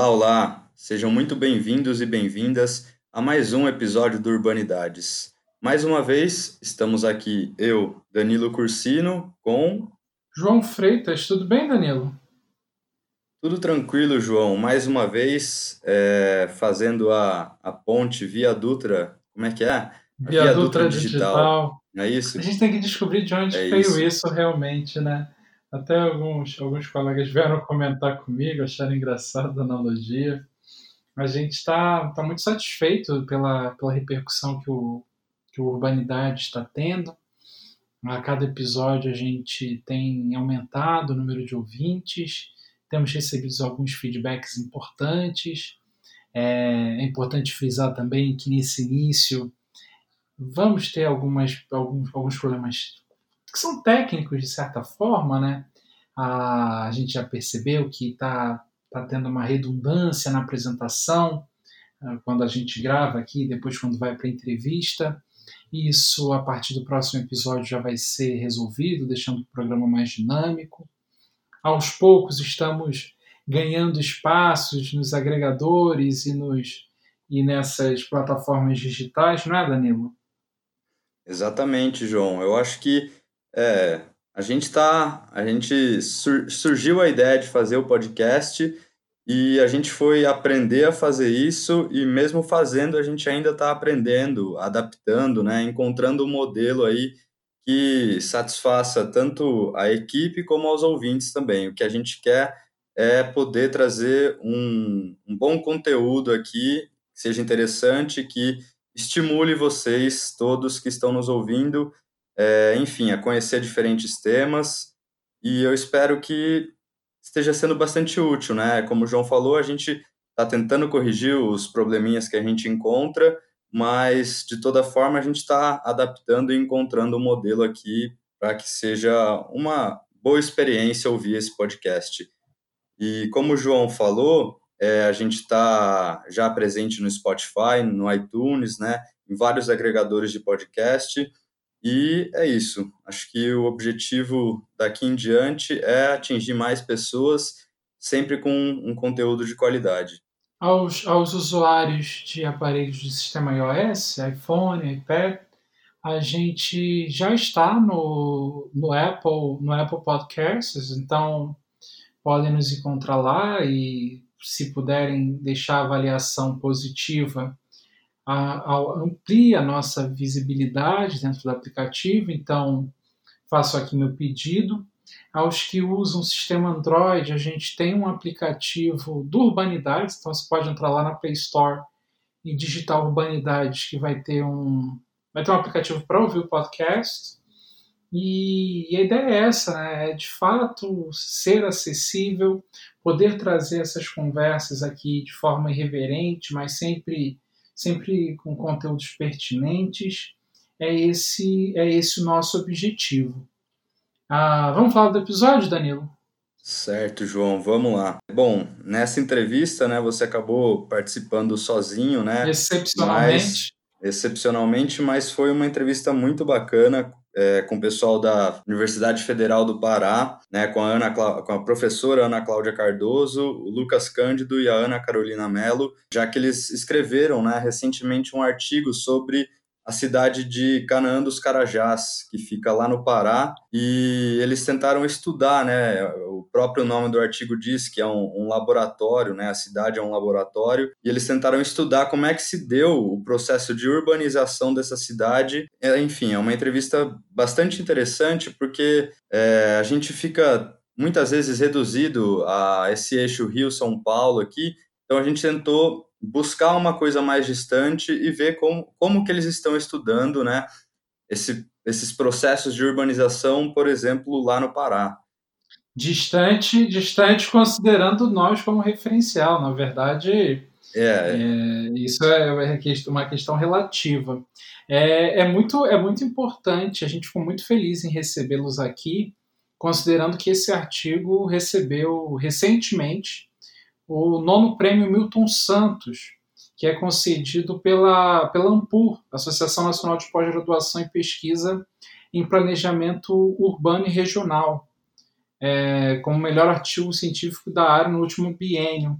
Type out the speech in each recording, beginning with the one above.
Olá, olá! Sejam muito bem-vindos e bem-vindas a mais um episódio do Urbanidades. Mais uma vez, estamos aqui eu, Danilo Cursino, com. João Freitas, tudo bem, Danilo? Tudo tranquilo, João. Mais uma vez, é, fazendo a, a ponte via Dutra. Como é que é? Via, via Dutra, Dutra digital. digital. É isso? A gente tem que descobrir de onde é veio isso. isso realmente, né? Até alguns, alguns colegas vieram comentar comigo, acharam engraçada a analogia. A gente está tá muito satisfeito pela, pela repercussão que o, que o Urbanidade está tendo. A cada episódio a gente tem aumentado o número de ouvintes temos recebido alguns feedbacks importantes. É, é, importante frisar também que nesse início vamos ter algumas, alguns, alguns problemas que são técnicos de certa forma, né? A, gente já percebeu que está tá tendo uma redundância na apresentação ah, quando a gente grava aqui, depois quando vai para a entrevista. Isso, a partir do próximo episódio, já vai ser resolvido, deixando o programa mais dinâmico aos poucos estamos ganhando espaços nos agregadores e, nos, e nessas plataformas digitais, não é, Danilo? Exatamente, João. Eu acho que é, a gente está, a gente sur, surgiu a ideia de fazer o podcast e a gente foi aprender a fazer isso e mesmo fazendo a gente ainda está aprendendo, adaptando, né, encontrando um modelo aí que satisfaça tanto a equipe como aos ouvintes também. O que a gente quer é poder trazer um, um bom conteúdo aqui, que seja interessante, que estimule vocês todos que estão nos ouvindo, é, enfim, a conhecer diferentes temas. E eu espero que esteja sendo bastante útil, né? Como o João falou, a gente está tentando corrigir os probleminhas que a gente encontra mas de toda forma a gente está adaptando e encontrando um modelo aqui para que seja uma boa experiência ouvir esse podcast. E como o João falou, é, a gente está já presente no Spotify, no iTunes, né, em vários agregadores de podcast. E é isso. Acho que o objetivo daqui em diante é atingir mais pessoas, sempre com um conteúdo de qualidade aos, aos usuários de aparelhos de sistema iOS, iPhone, iPad, a gente já está no, no Apple no Apple Podcasts, então podem nos encontrar lá e se puderem deixar avaliação positiva, a, a, amplia a nossa visibilidade dentro do aplicativo. Então faço aqui meu pedido aos que usam o sistema Android, a gente tem um aplicativo do Urbanidades, então você pode entrar lá na Play Store e digitar Urbanidades, que vai ter um, vai ter um aplicativo para ouvir o podcast. E, a ideia é essa, né? é de fato ser acessível, poder trazer essas conversas aqui de forma irreverente, mas sempre, sempre com conteúdos pertinentes. É esse, é esse o nosso objetivo. Ah, vamos falar do episódio, Danilo? Certo, João, vamos lá. Bom, nessa entrevista, né, você acabou participando sozinho, né? Excepcionalmente. Mas, excepcionalmente, mas foi uma entrevista muito bacana é, com o pessoal da Universidade Federal do Pará, né, com a, Ana, com a professora Ana Cláudia Cardoso, o Lucas Cândido e a Ana Carolina Mello, já que eles escreveram né, recentemente um artigo sobre a cidade de Canaã dos Carajás, que fica lá no Pará, e eles tentaram estudar, né? O próprio nome do artigo diz que é um, um, laboratório, né? A cidade é um laboratório, e eles tentaram estudar como é que se deu o processo de urbanização dessa cidade. É, enfim, é uma entrevista bastante interessante porque é, a gente fica muitas vezes reduzido a esse eixo Rio-São Paulo aqui, então a gente tentou buscar uma coisa mais distante e ver como, como que eles estão estudando, né, esse, esses processos de urbanização, por exemplo, lá no Pará. Distante, distante considerando nós como referencial, na verdade, é. é isso é, é uma questão relativa. É, é, muito, é muito importante, a gente ficou muito feliz em recebê-los aqui, considerando que esse artigo recebeu recentemente o nono prêmio Milton Santos, que é concedido pela, pela ANPUR, Associação Nacional de Pós-Graduação e Pesquisa em Planejamento Urbano e Regional, é, como melhor artigo científico da área no último biênio.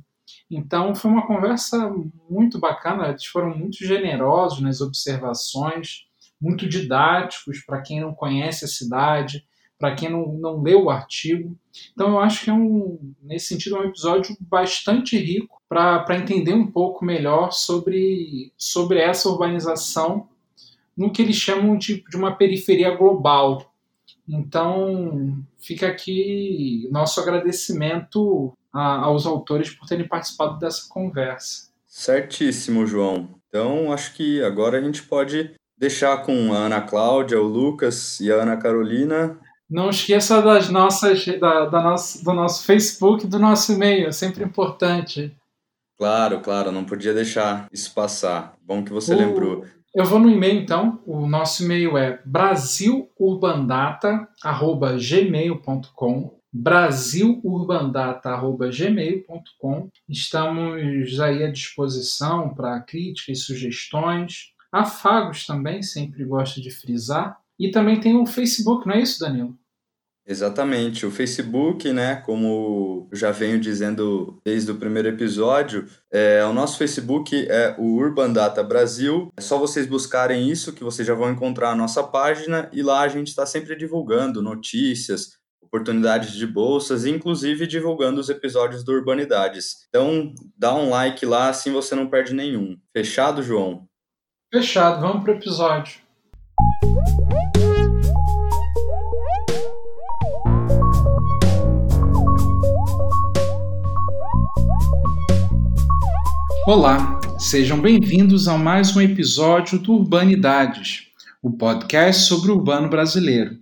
Então foi uma conversa muito bacana, eles foram muito generosos nas observações, muito didáticos para quem não conhece a cidade, para quem não, não leu o artigo. Então eu acho que é um, nesse sentido, é um episódio bastante rico para entender um pouco melhor sobre, sobre essa urbanização no que eles chamam de, de uma periferia global. Então fica aqui nosso agradecimento a, aos autores por terem participado dessa conversa. Certíssimo, João. Então acho que agora a gente pode deixar com a Ana Cláudia, o Lucas e a Ana Carolina. Não esqueça das nossas, da, da nosso, do nosso Facebook do nosso e-mail, é sempre importante. Claro, claro, não podia deixar isso passar. Bom que você o, lembrou. Eu vou no e-mail então. O nosso e-mail é brasilurbandata@gmail.com. brasilurbandata@gmail.com. Estamos aí à disposição para críticas e sugestões. Afagos também, sempre gosto de frisar. E também tem o Facebook, não é isso, Danilo? Exatamente. O Facebook, né, como já venho dizendo desde o primeiro episódio, é, o nosso Facebook é o Urban Data Brasil. É só vocês buscarem isso que vocês já vão encontrar a nossa página e lá a gente está sempre divulgando notícias, oportunidades de bolsas, inclusive divulgando os episódios do Urbanidades. Então, dá um like lá, assim você não perde nenhum. Fechado, João? Fechado, vamos pro episódio. Olá, sejam bem-vindos a mais um episódio do Urbanidades, o podcast sobre o urbano brasileiro.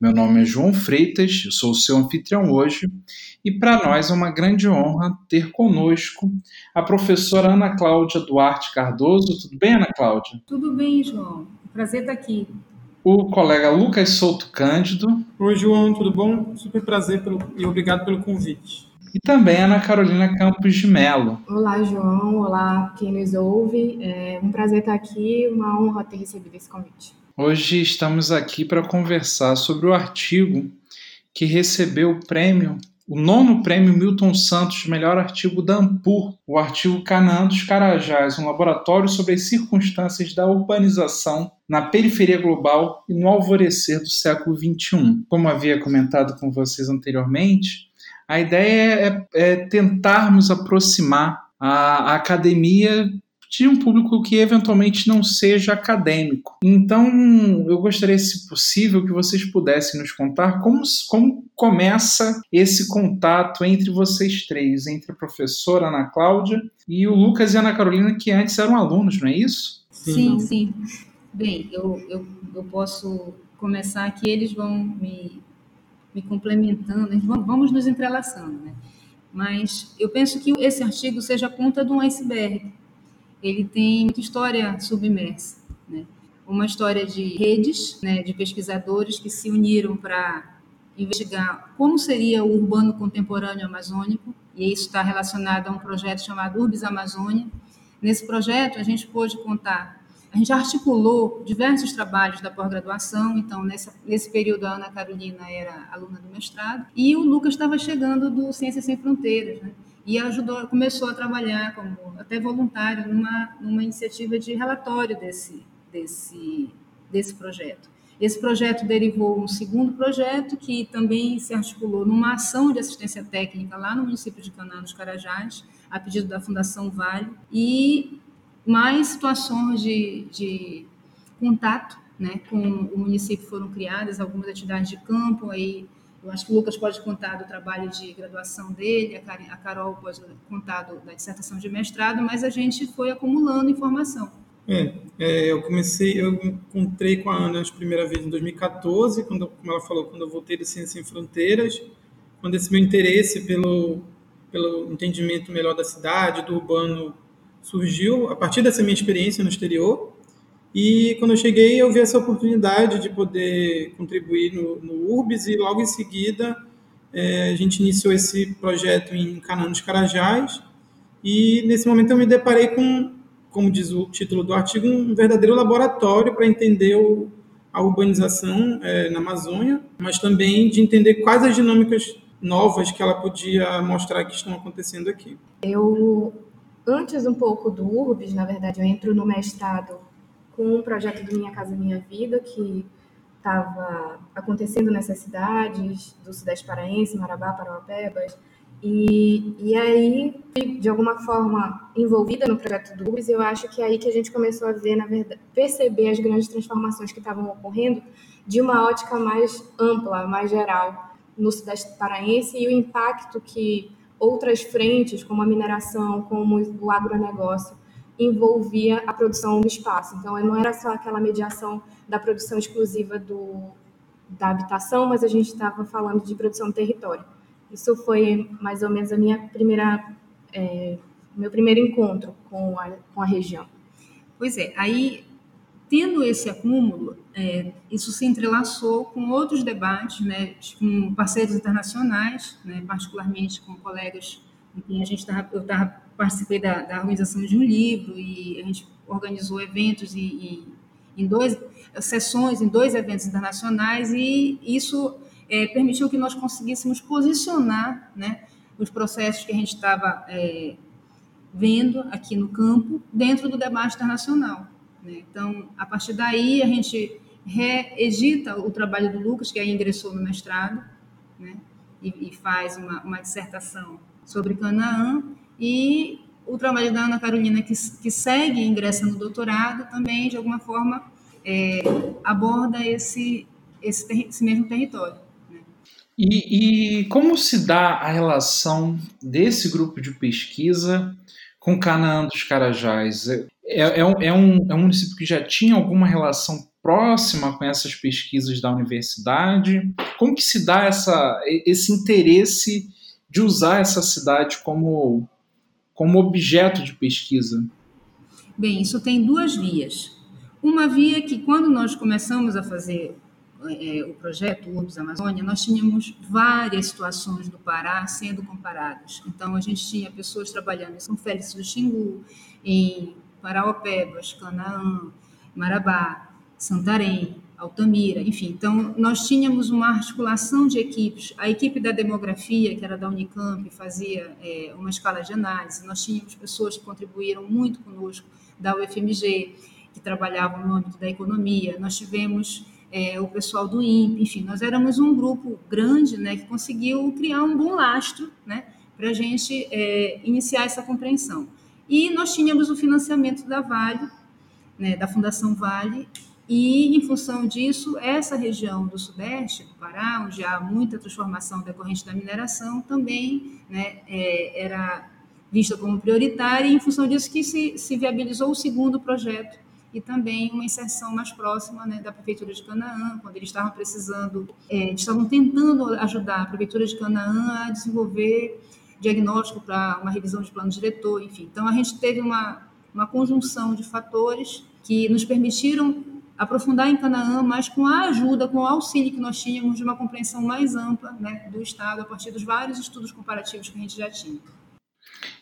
Meu nome é João Freitas, eu sou o seu anfitrião hoje, e para nós é uma grande honra ter conosco a professora Ana Cláudia Duarte Cardoso. Tudo bem, Ana Cláudia? Tudo bem, João. Prazer estar aqui. O colega Lucas Souto Cândido. Oi, João, tudo bom? Super prazer pelo... e obrigado pelo convite. E também Ana Carolina Campos de Melo. Olá, João. Olá, quem nos ouve. É um prazer estar aqui, uma honra ter recebido esse convite. Hoje estamos aqui para conversar sobre o artigo que recebeu o prêmio, o nono prêmio Milton Santos de melhor artigo da Ampur, o artigo Canaã dos Carajás, um laboratório sobre as circunstâncias da urbanização na periferia global e no alvorecer do século XXI. Como havia comentado com vocês anteriormente, a ideia é, é tentarmos aproximar a, a academia de um público que eventualmente não seja acadêmico. Então, eu gostaria, se possível, que vocês pudessem nos contar como, como começa esse contato entre vocês três, entre a professora Ana Cláudia e o Lucas e a Ana Carolina, que antes eram alunos, não é isso? Sim, sim. Bem, eu, eu, eu posso começar aqui, eles vão me, me complementando, vamos nos entrelaçando, né? Mas eu penso que esse artigo seja a ponta de um iceberg ele tem muita história submersa, né? Uma história de redes, né, de pesquisadores que se uniram para investigar como seria o urbano contemporâneo amazônico, e isso está relacionado a um projeto chamado Urbis Amazônia. Nesse projeto, a gente pôde contar, a gente articulou diversos trabalhos da pós-graduação, então, nessa, nesse período, a Ana Carolina era aluna do mestrado, e o Lucas estava chegando do Ciências Sem Fronteiras, né? e ajudou, começou a trabalhar como até voluntário numa, numa iniciativa de relatório desse, desse, desse projeto. Esse projeto derivou um segundo projeto que também se articulou numa ação de assistência técnica lá no município de Canaã dos Carajás, a pedido da Fundação Vale, e mais situações de, de contato né, com o município foram criadas, algumas atividades de campo, aí eu acho que o Lucas pode contar do trabalho de graduação dele, a Carol pode contar da dissertação de mestrado, mas a gente foi acumulando informação. É, é, eu comecei, eu encontrei com a Ana a primeira vez em 2014, quando, como ela falou, quando eu voltei de Ciência Sem Fronteiras, quando esse meu interesse pelo, pelo entendimento melhor da cidade, do urbano, surgiu a partir dessa minha experiência no exterior. E quando eu cheguei, eu vi essa oportunidade de poder contribuir no, no URBS e logo em seguida é, a gente iniciou esse projeto em Canaã dos Carajás. E nesse momento eu me deparei com, como diz o título do artigo, um verdadeiro laboratório para entender o, a urbanização é, na Amazônia, mas também de entender quais as dinâmicas novas que ela podia mostrar que estão acontecendo aqui. Eu, antes um pouco do URBS, na verdade, eu entro no mestrado com um projeto do Minha Casa Minha Vida, que estava acontecendo nessas cidades do Sudeste Paraense, Marabá, Parauapebas, e, e aí, de alguma forma, envolvida no projeto do UBS, eu acho que é aí que a gente começou a ver, na verdade, perceber as grandes transformações que estavam ocorrendo de uma ótica mais ampla, mais geral, no Sudeste Paraense e o impacto que outras frentes, como a mineração, como o agronegócio, envolvia a produção do espaço. Então, não era só aquela mediação da produção exclusiva do, da habitação, mas a gente estava falando de produção do território. Isso foi mais ou menos a minha primeira, é, meu primeiro encontro com a, com a região. Pois é, aí tendo esse acúmulo, é, isso se entrelaçou com outros debates, né, com parceiros internacionais, né, particularmente com colegas com quem a gente tava, eu tava, participei da, da organização de um livro e a gente organizou eventos e, e em dois sessões em dois eventos internacionais e isso é, permitiu que nós conseguíssemos posicionar né, os processos que a gente estava é, vendo aqui no campo dentro do debate internacional. Né? Então, a partir daí, a gente reedita o trabalho do Lucas, que aí ingressou no mestrado, né? e, e, faz uma, uma dissertação sobre Canaã, e o trabalho da Ana Carolina, que, que segue ingressa no doutorado, também, de alguma forma, é, aborda esse, esse, esse mesmo território. E, e, como se dá a relação desse grupo de pesquisa com Canaã dos Carajás? É, é, um, é, um, é um município que já tinha alguma relação próxima com essas pesquisas da universidade? Como que se dá essa, esse interesse de usar essa cidade como, como objeto de pesquisa? Bem, isso tem duas vias. Uma via que, quando nós começamos a fazer é, o projeto Urbs Amazônia, nós tínhamos várias situações do Pará sendo comparadas. Então, a gente tinha pessoas trabalhando em São Félix do Xingu, em Paraopebas, Canaã, Marabá, Santarém, Altamira, enfim. Então, nós tínhamos uma articulação de equipes. A equipe da demografia, que era da Unicamp, fazia é, uma escala de análise. Nós tínhamos pessoas que contribuíram muito conosco da UFMG, que trabalhavam no âmbito da economia. Nós tivemos é, o pessoal do INPE, enfim, nós éramos um grupo grande, né, que conseguiu criar um bom lastro, né, para a gente é, iniciar essa compreensão. E nós tínhamos o financiamento da Vale, né, da Fundação Vale, e em função disso, essa região do Sudeste, do Pará, onde há muita transformação decorrente da mineração, também né, é, era vista como prioritária, e em função disso que se, se viabilizou o segundo projeto, e também uma inserção mais próxima né, da Prefeitura de Canaã, quando eles estavam precisando, é, estavam tentando ajudar a Prefeitura de Canaã a desenvolver diagnóstico para uma revisão de plano diretor, enfim. Então, a gente teve uma, uma conjunção de fatores que nos permitiram aprofundar em Canaã, mas com a ajuda, com o auxílio que nós tínhamos de uma compreensão mais ampla né, do Estado, a partir dos vários estudos comparativos que a gente já tinha.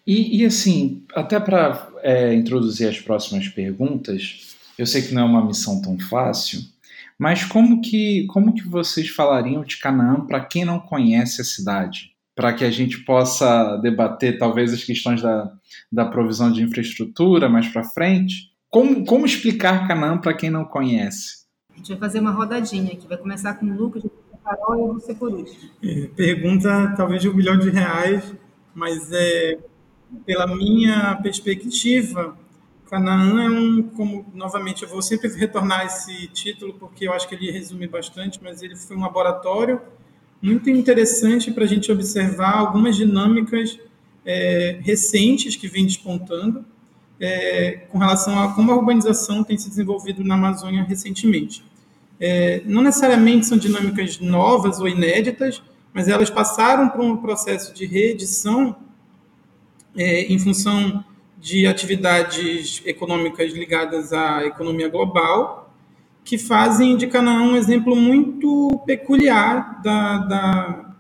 E, e assim, até para é, introduzir as próximas perguntas, eu sei que não é uma missão tão fácil, mas como que, como que vocês falariam de Canaã para quem não conhece a cidade? Para que a gente possa debater talvez as questões da, da provisão de infraestrutura mais para frente. Como, como explicar Canaã para quem não conhece? A gente vai fazer uma rodadinha aqui. Vai começar com o Lucas, a Carol e você por último. É, pergunta talvez de um milhão de reais, mas é, pela minha perspectiva, Canaã é um, como novamente eu vou sempre retornar esse título porque eu acho que ele resume bastante, mas ele foi um laboratório muito interessante para a gente observar algumas dinâmicas é, recentes que vêm despontando é, com relação a como a urbanização tem se desenvolvido na Amazônia recentemente. É, não necessariamente são dinâmicas novas ou inéditas, mas elas passaram por um processo de reedição é, em função de atividades econômicas ligadas à economia global, que fazem de Canaã um exemplo muito peculiar da, da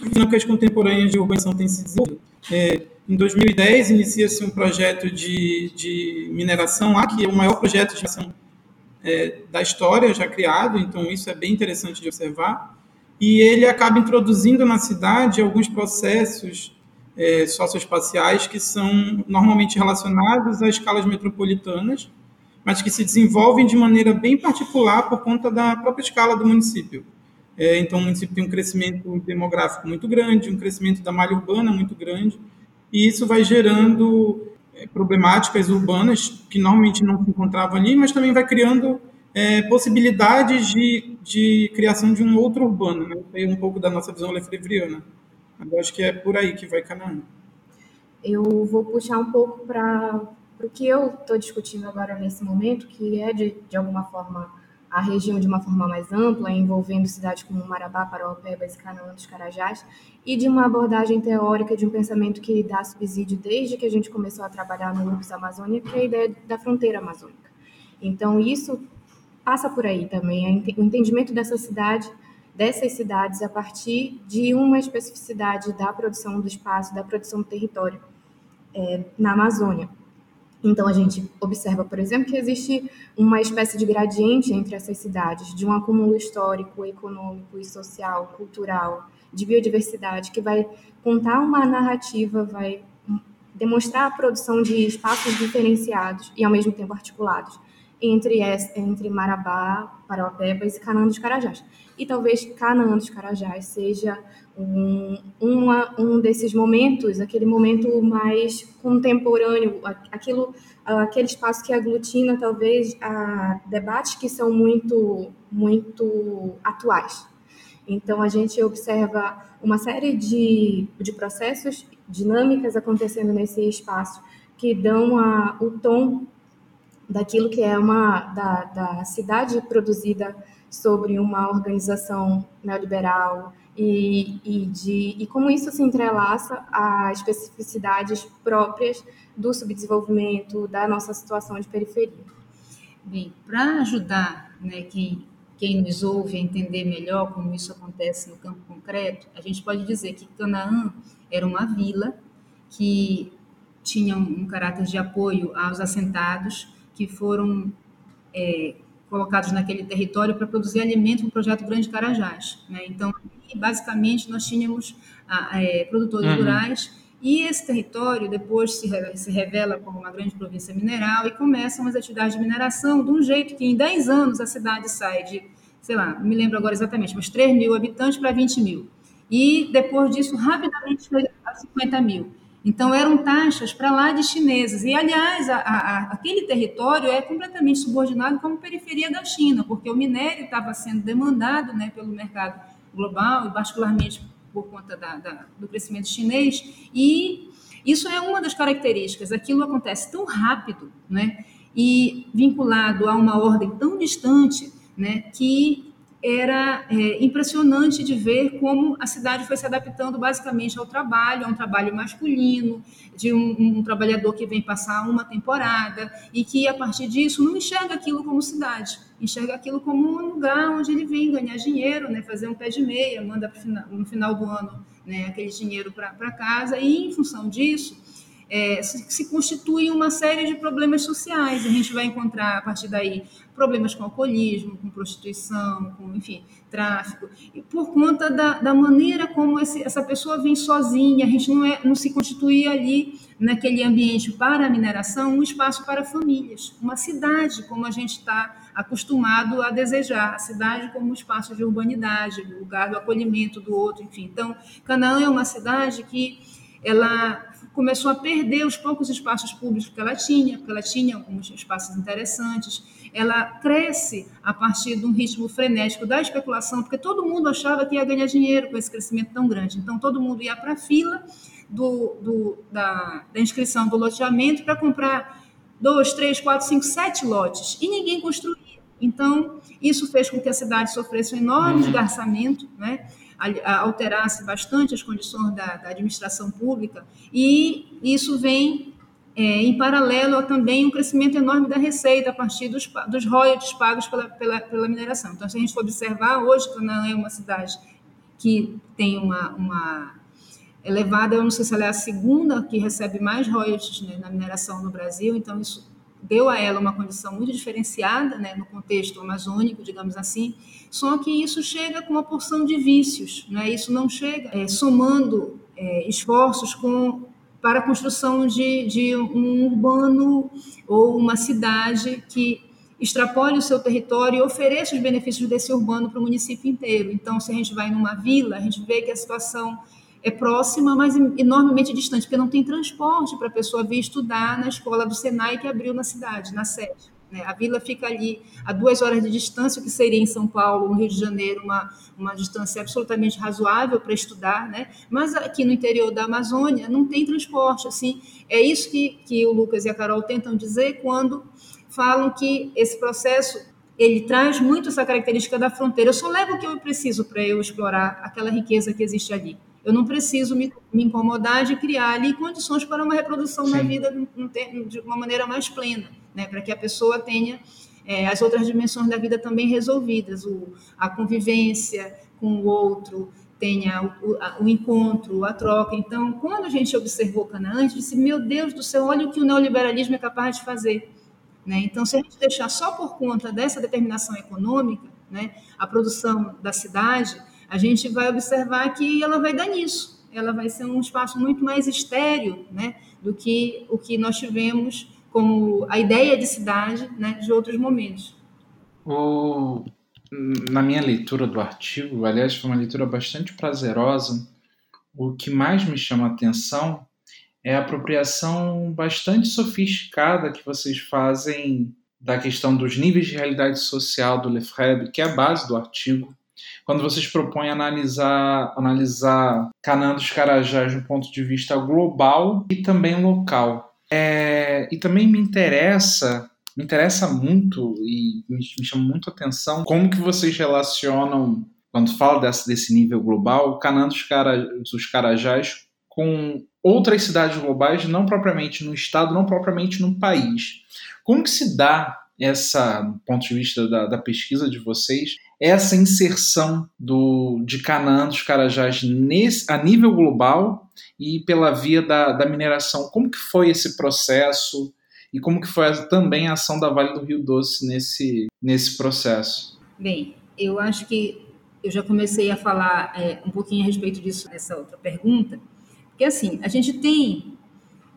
dinâmicas contemporâneas de urbanização tem se desenvolvido. É, em 2010, inicia-se um projeto de, de mineração lá, que é o maior projeto de mineração é, da história já criado, então isso é bem interessante de observar. e ele acaba introduzindo na cidade alguns processos é, socioespaciais que são normalmente relacionados a escalas metropolitanas, mas que se desenvolvem de maneira bem particular por conta da própria escala do município. É, então, o município tem um crescimento demográfico muito grande, um crescimento da malha urbana muito grande, e isso vai gerando é, problemáticas urbanas que normalmente não se encontravam ali, mas também vai criando é, possibilidades de, de criação de um outro urbano, né? Um pouco da nossa visão lefebvriana. Eu acho que é por aí que vai Canaã. Eu vou puxar um pouco para o que eu estou discutindo agora nesse momento, que é, de, de alguma forma, a região de uma forma mais ampla, envolvendo cidades como Marabá, Paraupebas e Canaã dos Carajás, e de uma abordagem teórica de um pensamento que dá subsídio desde que a gente começou a trabalhar no URBS Amazônia, que é a ideia da fronteira amazônica. Então, isso passa por aí também, o entendimento dessa cidade, dessas cidades a partir de uma especificidade da produção do espaço, da produção do território é, na Amazônia. Então, a gente observa, por exemplo, que existe uma espécie de gradiente entre essas cidades, de um acúmulo histórico, econômico e social, cultural, de biodiversidade, que vai contar uma narrativa, vai demonstrar a produção de espaços diferenciados e, ao mesmo tempo, articulados entre, entre Marabá, Parauapebas e Canaã dos Carajás. E talvez Canaã dos Carajás seja um, uma, um desses momentos, aquele momento mais contemporâneo, aquilo, aquele espaço que aglutina talvez a debates que são muito, muito atuais. Então a gente observa uma série de, de processos, dinâmicas acontecendo nesse espaço que dão a, o tom daquilo que é uma da, da cidade produzida sobre uma organização neoliberal e, e, de, e como isso se entrelaça a especificidades próprias do subdesenvolvimento, da nossa situação de periferia. Bem, para ajudar né, quem, quem nos ouve a entender melhor como isso acontece no campo concreto, a gente pode dizer que Canaã era uma vila que tinha um, um caráter de apoio aos assentados, que foram é, colocados naquele território para produzir alimento para o projeto Grande Carajás. Né? Então, basicamente, nós tínhamos é, produtores uhum. rurais e esse território depois se, se revela como uma grande província mineral e começam as atividades de mineração de um jeito que em 10 anos a cidade sai de, sei lá, não me lembro agora exatamente, mas 3 mil habitantes para 20 mil. E depois disso, rapidamente foi a 50 mil. Então, eram taxas para lá de chineses. E, aliás, a, a, aquele território é completamente subordinado como periferia da China, porque o minério estava sendo demandado né, pelo mercado global, e particularmente por conta da, da, do crescimento chinês. E isso é uma das características. Aquilo acontece tão rápido né, e vinculado a uma ordem tão distante né, que era é, impressionante de ver como a cidade foi se adaptando basicamente ao trabalho, a um trabalho masculino, de um, um, trabalhador que vem passar uma temporada e que, a partir disso, não enxerga aquilo como cidade, enxerga aquilo como um lugar onde ele vem ganhar dinheiro, né, fazer um pé de meia, manda final, no final do ano né, aquele dinheiro para casa, e, em função disso, é, se, se constitui uma série de problemas sociais. A gente vai encontrar, a partir daí, problemas com alcoolismo, com prostituição, com, enfim, tráfico, e por conta da, da maneira como esse, essa pessoa vem sozinha, a gente não, é, não se constitui ali, naquele ambiente para a mineração, um espaço para famílias, uma cidade, como a gente está acostumado a desejar, a cidade como um espaço de urbanidade, lugar do acolhimento do outro, enfim. Então, Canaã é uma cidade que ela começou a perder os poucos espaços públicos que ela tinha, porque ela tinha alguns espaços interessantes. Ela cresce a partir de um ritmo frenético da especulação, porque todo mundo achava que ia ganhar dinheiro com esse crescimento tão grande. Então, todo mundo ia para a fila do, do, da, da inscrição do loteamento para comprar dois, três, quatro, cinco, sete lotes, e ninguém construía. Então, isso fez com que a cidade sofresse um enorme uhum. esgarçamento, né? Alterasse bastante as condições da, da administração pública, e isso vem é, em paralelo a também um crescimento enorme da receita a partir dos, dos royalties pagos pela, pela, pela, mineração. Então, se a gente for observar, hoje Canaã é uma cidade que tem uma, uma elevada, eu não sei se ela é a segunda que recebe mais royalties né, na mineração no Brasil, então isso deu a ela uma condição muito diferenciada, né, no contexto amazônico, digamos assim, só que isso chega com uma porção de vícios, né, isso não chega é, somando é, esforços com, para a construção de, de um urbano ou uma cidade que extrapole o seu território e ofereça os benefícios desse urbano para o município inteiro. Então, se a gente vai numa vila, a gente vê que a situação é próxima, mas enormemente distante, porque não tem transporte para a pessoa vir estudar na escola do Senai que abriu na cidade, na sede. Né? A vila fica ali a duas horas de distância, o que seria em São Paulo, no Rio de Janeiro, uma, uma distância absolutamente razoável para estudar, né? mas aqui no interior da Amazônia não tem transporte. Assim, é isso que, que o Lucas e a Carol tentam dizer quando falam que esse processo ele traz muito essa característica da fronteira. Eu só levo o que eu preciso para eu explorar aquela riqueza que existe ali. Eu não preciso me, me incomodar de criar ali condições para uma reprodução Sim. da vida de uma maneira mais plena, né? para que a pessoa tenha é, as outras dimensões da vida também resolvidas, o, a convivência com o outro, tenha o, a, o, encontro, a troca. Então, quando a gente observou Canaã, a gente disse, meu Deus do céu, olha o que o neoliberalismo é capaz de fazer. Né? Então, se a gente deixar só por conta dessa determinação econômica, né, a produção da cidade, a gente vai observar que ela vai dar nisso. Ela vai ser um espaço muito mais estéreo né, do que o que nós tivemos como a ideia de cidade né, de outros momentos. O, na minha leitura do artigo, aliás, foi uma leitura bastante prazerosa, o que mais me chama a atenção é a apropriação bastante sofisticada que vocês fazem da questão dos níveis de realidade social do Lefebvre, que é a base do artigo, quando vocês propõem analisar, analisar Canaã dos Carajás do ponto de vista global e também local. É, e também me interessa, me interessa muito e me, me chama muito a atenção como que vocês relacionam, quando fala desse, desse nível global, Canaã dos, Cara, dos Carajás com outras cidades globais, não propriamente no estado, não propriamente no país. Como que se dá essa, do ponto de vista da, da pesquisa de vocês, essa inserção do, de Canaã dos Carajás nesse, a nível global e pela via da, da mineração. Como que foi esse processo e como que foi também a ação da Vale do Rio Doce nesse, nesse processo? Bem, eu acho que eu já comecei a falar é, um pouquinho a respeito disso nessa outra pergunta, porque assim, a gente tem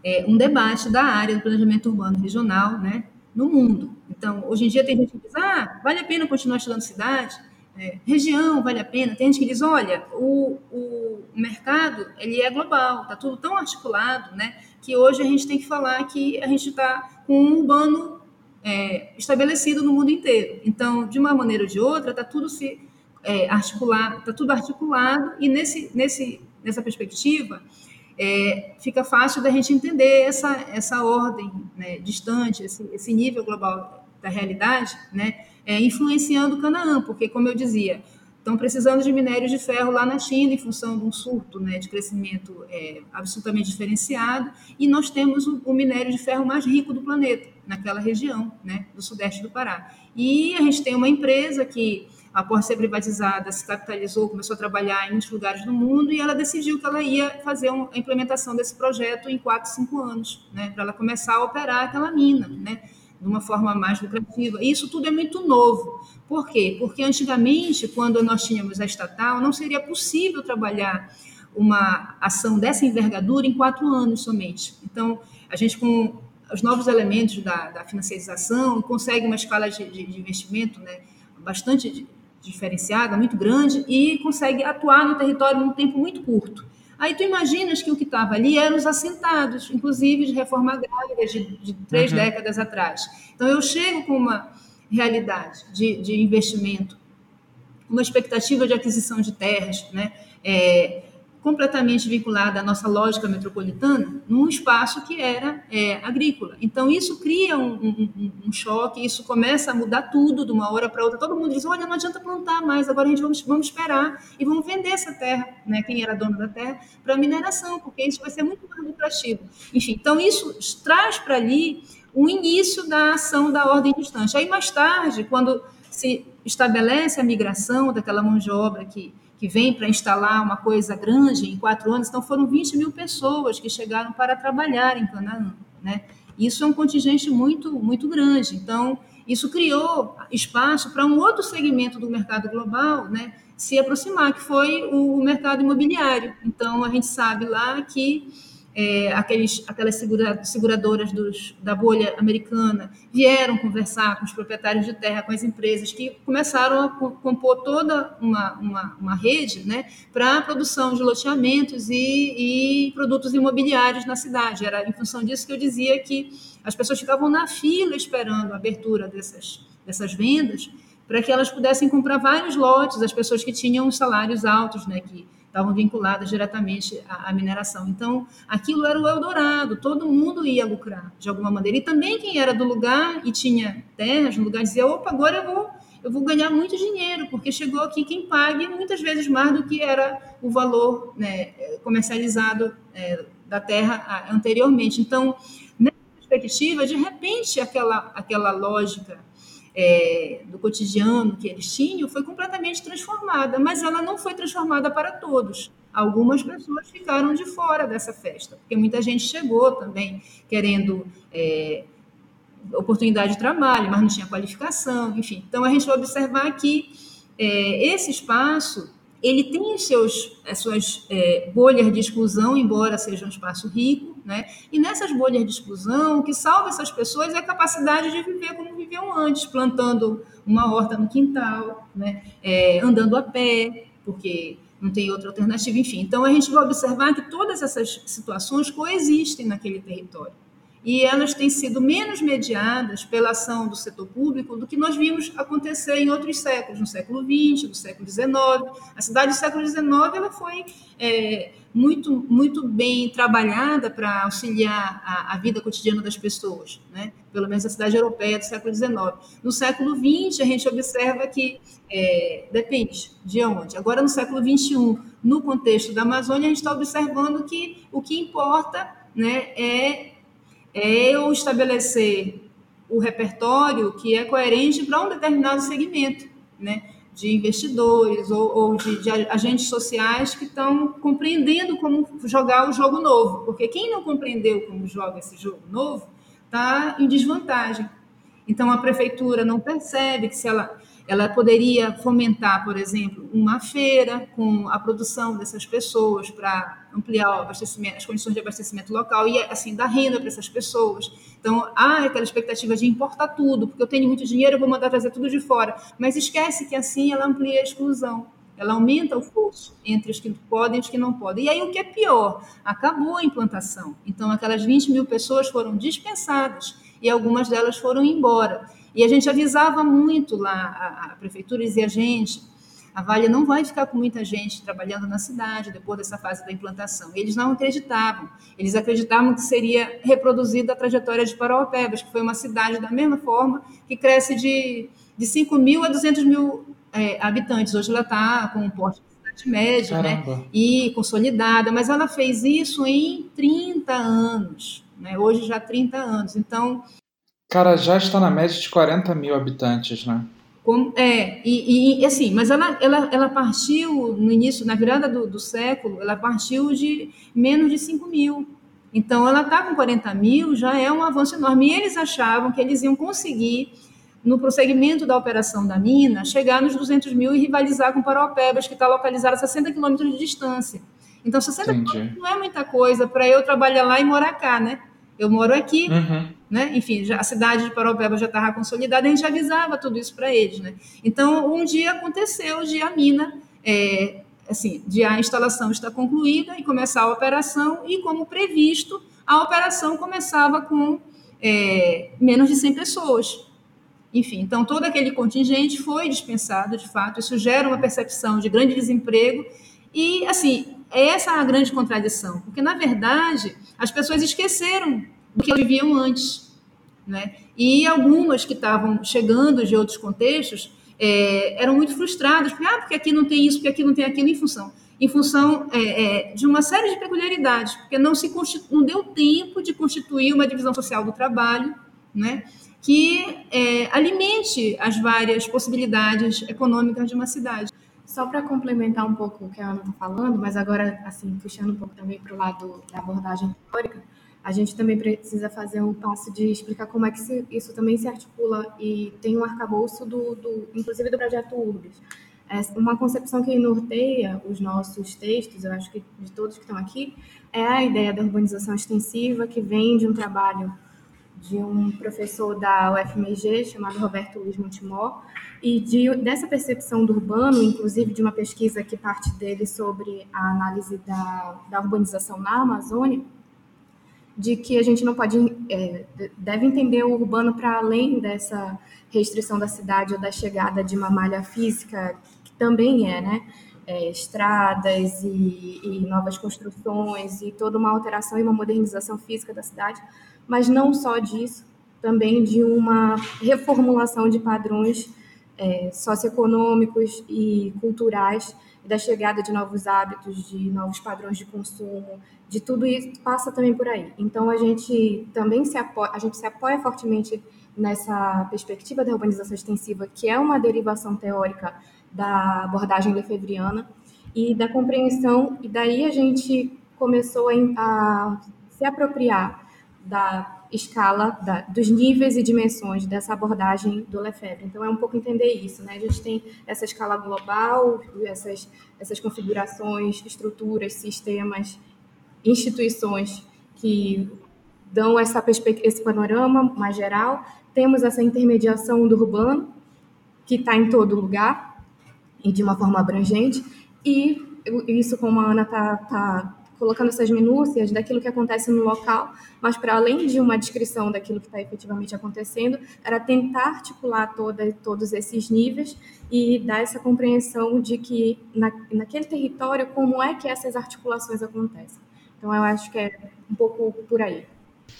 é, um debate da área do planejamento urbano regional, né, no mundo. Então, hoje em dia tem gente que diz, ah, vale a pena continuar estudando cidade, é, região vale a pena. Tem gente que diz, olha, o, o mercado ele é global, está tudo tão articulado, né, que hoje a gente tem que falar que a gente está com um urbano é, estabelecido no mundo inteiro. Então, de uma maneira ou de outra, está tudo se é, articulado, está tudo articulado e nesse, nesse, nessa perspectiva é, fica fácil da gente entender essa, essa ordem né, distante, esse, esse, nível global da realidade, né, é, influenciando o Canaã, porque, como eu dizia, estão precisando de minérios de ferro lá na China em função de um surto né, de crescimento é, absolutamente diferenciado, e nós temos o, o, minério de ferro mais rico do planeta, naquela região né, do sudeste do Pará. E a gente tem uma empresa que após ser privatizada, se capitalizou, começou a trabalhar em muitos lugares do mundo e ela decidiu que ela ia fazer a implementação desse projeto em quatro, cinco anos, né, para ela começar a operar aquela mina, né, de uma forma mais lucrativa. E isso tudo é muito novo. Por quê? Porque antigamente, quando nós tínhamos a estatal, não seria possível trabalhar uma ação dessa envergadura em quatro anos somente. Então, a gente com os novos elementos da, da financiarização consegue uma escala de, de, de investimento né, bastante diferenciada, muito grande, e consegue atuar no território num tempo muito curto. Aí tu imaginas que o que estava ali eram os assentados, inclusive de reforma agrária de, de três uhum. décadas atrás. Então eu chego com uma realidade de, de investimento, uma expectativa de aquisição de terras, né? É, completamente vinculada à nossa lógica metropolitana, num espaço que era é, agrícola. Então, isso cria um, um, um, choque, isso começa a mudar tudo de uma hora para outra. Todo mundo diz: olha, não adianta plantar mais, agora a gente vamos, vamos esperar e vamos vender essa terra, né, quem era dono da terra, para mineração, porque isso vai ser muito mais lucrativo. Enfim, então, isso traz para ali o início da ação da ordem distante. Aí, mais tarde, quando se estabelece a migração daquela mão de obra que que vem para instalar uma coisa grande em quatro anos. Então, foram 20 mil pessoas que chegaram para trabalhar em Canaã. Né? Isso é um contingente muito, muito grande. Então, isso criou espaço para um outro segmento do mercado global né, se aproximar, que foi o mercado imobiliário. Então, a gente sabe lá que é, aqueles, aquelas segura, seguradoras dos, da bolha americana vieram conversar com os proprietários de terra, com as empresas, que começaram a compor toda uma, uma, uma rede né, para a produção de loteamentos e, e produtos imobiliários na cidade. Era em função disso que eu dizia que as pessoas ficavam na fila esperando a abertura dessas, dessas vendas para que elas pudessem comprar vários lotes, as pessoas que tinham salários altos, né, que estavam vinculadas diretamente à, à, mineração. Então, aquilo era o Eldorado, todo mundo ia lucrar de alguma maneira. E também quem era do lugar e tinha terras no lugar dizia: opa, agora eu vou, eu vou ganhar muito dinheiro, porque chegou aqui quem pague muitas vezes mais do que era o valor né, comercializado é, da terra anteriormente. Então, nessa perspectiva, de repente, aquela, aquela lógica é, do cotidiano que eles tinham foi completamente transformada, mas ela não foi transformada para todos. Algumas pessoas ficaram de fora dessa festa, porque muita gente chegou também querendo é, oportunidade de trabalho, mas não tinha qualificação, enfim. Então a gente vai observar que é, esse espaço ele tem os seus, as suas é, bolhas de exclusão, embora seja um espaço rico, né? E nessas bolhas de exclusão, o que salva essas pessoas é a capacidade de viver como viviam antes, plantando uma horta no quintal, né? É, andando a pé, porque não tem outra alternativa, enfim. Então a gente vai observar que todas essas situações coexistem naquele território e elas têm sido menos mediadas pela ação do setor público do que nós vimos acontecer em outros séculos, no século XX, no século XIX. A cidade do século XIX ela foi é, muito, muito bem trabalhada para auxiliar a, a, vida cotidiana das pessoas, né? pelo menos a cidade europeia do século XIX. No século XX, a gente observa que é, depende de onde. Agora, no século XXI, no contexto da Amazônia, a gente está observando que o que importa né, é é eu estabelecer o repertório que é coerente para um determinado segmento, né? de investidores ou, ou de, de, agentes sociais que estão compreendendo como jogar o jogo novo, porque quem não compreendeu como joga esse jogo novo está em desvantagem. Então a prefeitura não percebe que se ela ela poderia fomentar, por exemplo, uma feira com a produção dessas pessoas para ampliar as condições de abastecimento local e assim dar renda para essas pessoas. Então há aquela expectativa de importar tudo, porque eu tenho muito dinheiro, eu vou mandar trazer tudo de fora. Mas esquece que assim ela amplia a exclusão. Ela aumenta o fosso entre os que podem e os que não podem. E aí o que é pior, acabou a implantação. Então aquelas 20 mil pessoas foram dispensadas e algumas delas foram embora. E a gente avisava muito lá, a, prefeitura dizia, gente, a Vale não vai ficar com muita gente trabalhando na cidade depois dessa fase da implantação. Eles não acreditavam. Eles acreditavam que seria reproduzida a trajetória de Parauapebas, que foi uma cidade da mesma forma, que cresce de, de 5 mil a 200 mil é, habitantes. Hoje ela está com um porte de cidade média né, e consolidada, mas ela fez isso em 30 anos. Né, hoje já 30 anos. Então, Cara, já está na média de 40 mil habitantes, né? Como, é, e, e, assim, mas ela, ela, ela partiu no início, na virada do, do século, ela partiu de menos de 5 mil. Então, ela está com 40 mil, já é um avanço enorme. E eles achavam que eles iam conseguir, no prosseguimento da operação da mina, chegar nos 200 mil e rivalizar com Paraupebas, que está localizada a 60 quilômetros de distância. Então, 60 quilômetros não é muita coisa para eu trabalhar lá e morar cá, né? Eu moro aqui, uhum. né? Enfim, já, a cidade de Paraupeba já estava consolidada, a gente avisava tudo isso para eles, né? Então, um dia aconteceu de a mina, é, assim, de a instalação está concluída e começar a operação, e como previsto, a operação começava com é, menos de 100 pessoas. Enfim, então todo aquele contingente foi dispensado, de fato, isso gera uma percepção de grande desemprego, e, assim, essa é a grande contradição, porque, na verdade, as pessoas esqueceram do que viviam antes. Né? E algumas que estavam chegando de outros contextos é, eram muito frustradas, porque, ah, porque aqui não tem isso, porque aqui não tem aquilo, em função, em função é, é, de uma série de peculiaridades, porque não, se não deu tempo de constituir uma divisão social do trabalho, né? que é, alimente as várias possibilidades econômicas de uma cidade. Só para complementar um pouco o que a Ana está falando, mas agora, assim, puxando um pouco também para o lado da abordagem teórica, a gente também precisa fazer um passo de explicar como é que isso também se articula e tem um arcabouço do, do inclusive do projeto Urbis. É uma concepção que norteia os nossos textos, eu acho que de todos que estão aqui, é a ideia da urbanização extensiva que vem de um trabalho de um professor da UFMG chamado Roberto Luiz Montemor e de, dessa percepção do urbano, inclusive de uma pesquisa que parte dele sobre a análise da, da urbanização na Amazônia, de que a gente não pode, é, deve entender o urbano para além dessa restrição da cidade ou da chegada de uma malha física, que também é, né? É, estradas e, e, novas construções e toda uma alteração e uma modernização física da cidade, mas não só disso, também de uma reformulação de padrões é, socioeconômicos e culturais da chegada de novos hábitos, de novos padrões de consumo, de tudo isso passa também por aí. Então a gente também se apoia, a gente se apoia fortemente nessa perspectiva da urbanização extensiva, que é uma derivação teórica da abordagem lefebvriana e da compreensão, e daí a gente começou a, a se apropriar da escala da, dos níveis e dimensões dessa abordagem do Lefebvre. Então, é um pouco entender isso. Né? A gente tem essa escala global, essas, essas configurações, estruturas, sistemas, instituições que dão essa esse panorama mais geral. Temos essa intermediação do urbano, que está em todo lugar e de uma forma abrangente. E isso, como a Ana está tá colocando essas minúcias daquilo que acontece no local, mas para além de uma descrição daquilo que está efetivamente acontecendo, era tentar articular toda, todos esses níveis e dar essa compreensão de que na, naquele território como é que essas articulações acontecem. Então eu acho que é um pouco por aí.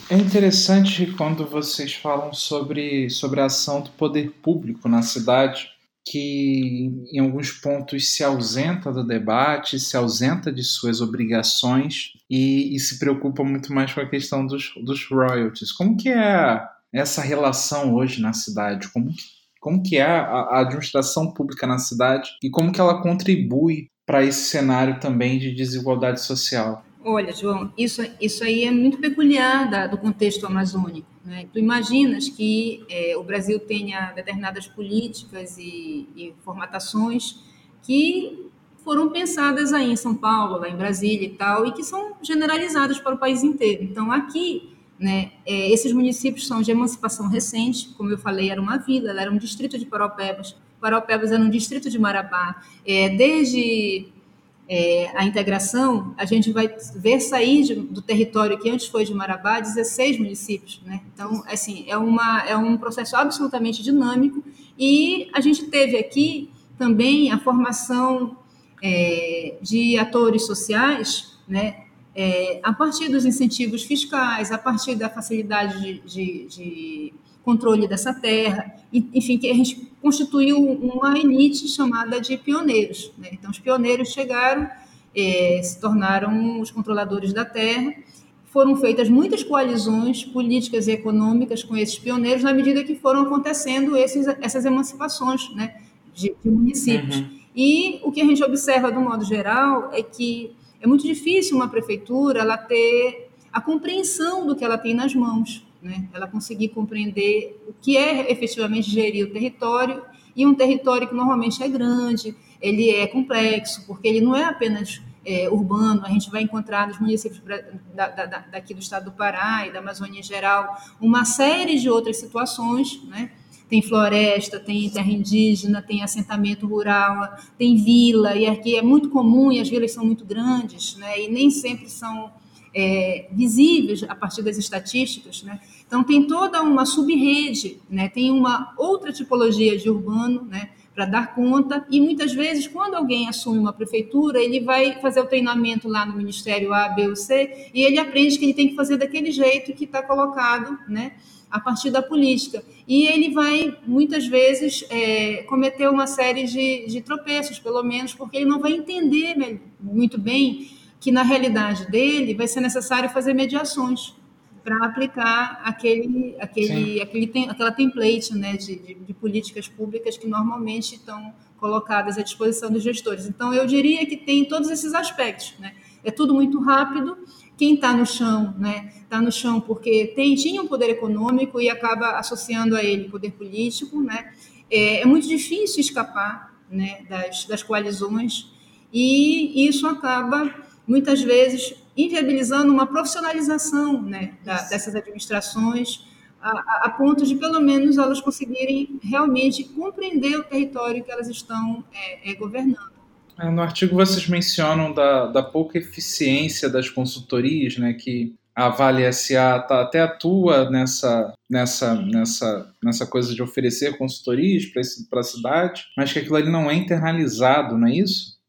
É interessante quando vocês falam sobre, sobre a ação do poder público na cidade, que em alguns pontos se ausenta do debate, se ausenta de suas obrigações e, e se preocupa muito mais com a questão dos, dos royalties. Como que é essa relação hoje na cidade? Como que, como que é a, administração pública na cidade e como que ela contribui para esse cenário também de desigualdade social? Olha, João, isso, isso aí é muito peculiar da, do contexto amazônico. Né? Tu imaginas que é, o Brasil tenha determinadas políticas e, e, formatações que foram pensadas aí em São Paulo, lá em Brasília e tal, e que são generalizadas para o país inteiro. Então, aqui, né, é, esses municípios são de emancipação recente, como eu falei, era uma vila, era um distrito de Paropebas, Paropebas era um distrito de Marabá. É, desde é, a integração, a gente vai ver sair de, do território que antes foi de Marabá 16 municípios. Né? Então, assim, é, uma, é um processo absolutamente dinâmico e a gente teve aqui também a formação é, de atores sociais, né? É, a partir dos incentivos fiscais, a partir da facilidade de, de, de controle dessa terra, enfim, que a gente constituiu uma elite chamada de pioneiros. Né? Então, os pioneiros chegaram, é, se tornaram os controladores da terra, foram feitas muitas coalizões políticas e econômicas com esses pioneiros na medida que foram acontecendo esses, essas emancipações né, de, de municípios. Uhum. E o que a gente observa, do modo geral, é que é muito difícil uma prefeitura ela ter a compreensão do que ela tem nas mãos né? ela conseguir compreender o que é efetivamente gerir o território, e um território que normalmente é grande, ele é complexo, porque ele não é apenas é, urbano, a gente vai encontrar nos municípios da, da, daqui do estado do Pará e da Amazônia em geral, uma série de outras situações, né? tem floresta, tem terra indígena, tem assentamento rural, tem vila, e aqui é muito comum, e as vilas são muito grandes, né? e nem sempre são é, visíveis a partir das estatísticas, né? Então tem toda uma subrede, né? Tem uma outra tipologia de urbano, né? Para dar conta e muitas vezes quando alguém assume uma prefeitura ele vai fazer o treinamento lá no Ministério A, B ou C e ele aprende que ele tem que fazer daquele jeito que está colocado, né? A partir da política e ele vai muitas vezes é, cometer uma série de, de tropeços, pelo menos porque ele não vai entender muito bem que na realidade dele vai ser necessário fazer mediações para aplicar aquele, aquele, aquele tem, aquela template né, de, de, de, políticas públicas que normalmente estão colocadas à disposição dos gestores. Então, eu diria que tem todos esses aspectos. Né? É tudo muito rápido, quem está no chão, né? Está no chão porque tem, tinha um poder econômico e acaba associando a ele poder político, né? É, é muito difícil escapar, né? Das, das coalizões e isso acaba muitas vezes inviabilizando uma profissionalização, né? Da, dessas administrações a, a, ponto de pelo menos elas conseguirem realmente compreender o território que elas estão é, é, governando. É, no artigo vocês mencionam da, da pouca eficiência das consultorias, né, que a Vale SA tá, até atua nessa, nessa, nessa, nessa coisa de oferecer consultorias para a cidade, mas que aquilo ali não é internalizado, não é isso?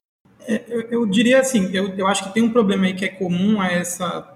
Eu, eu, diria assim, eu, eu acho que tem um problema aí que é comum a essa.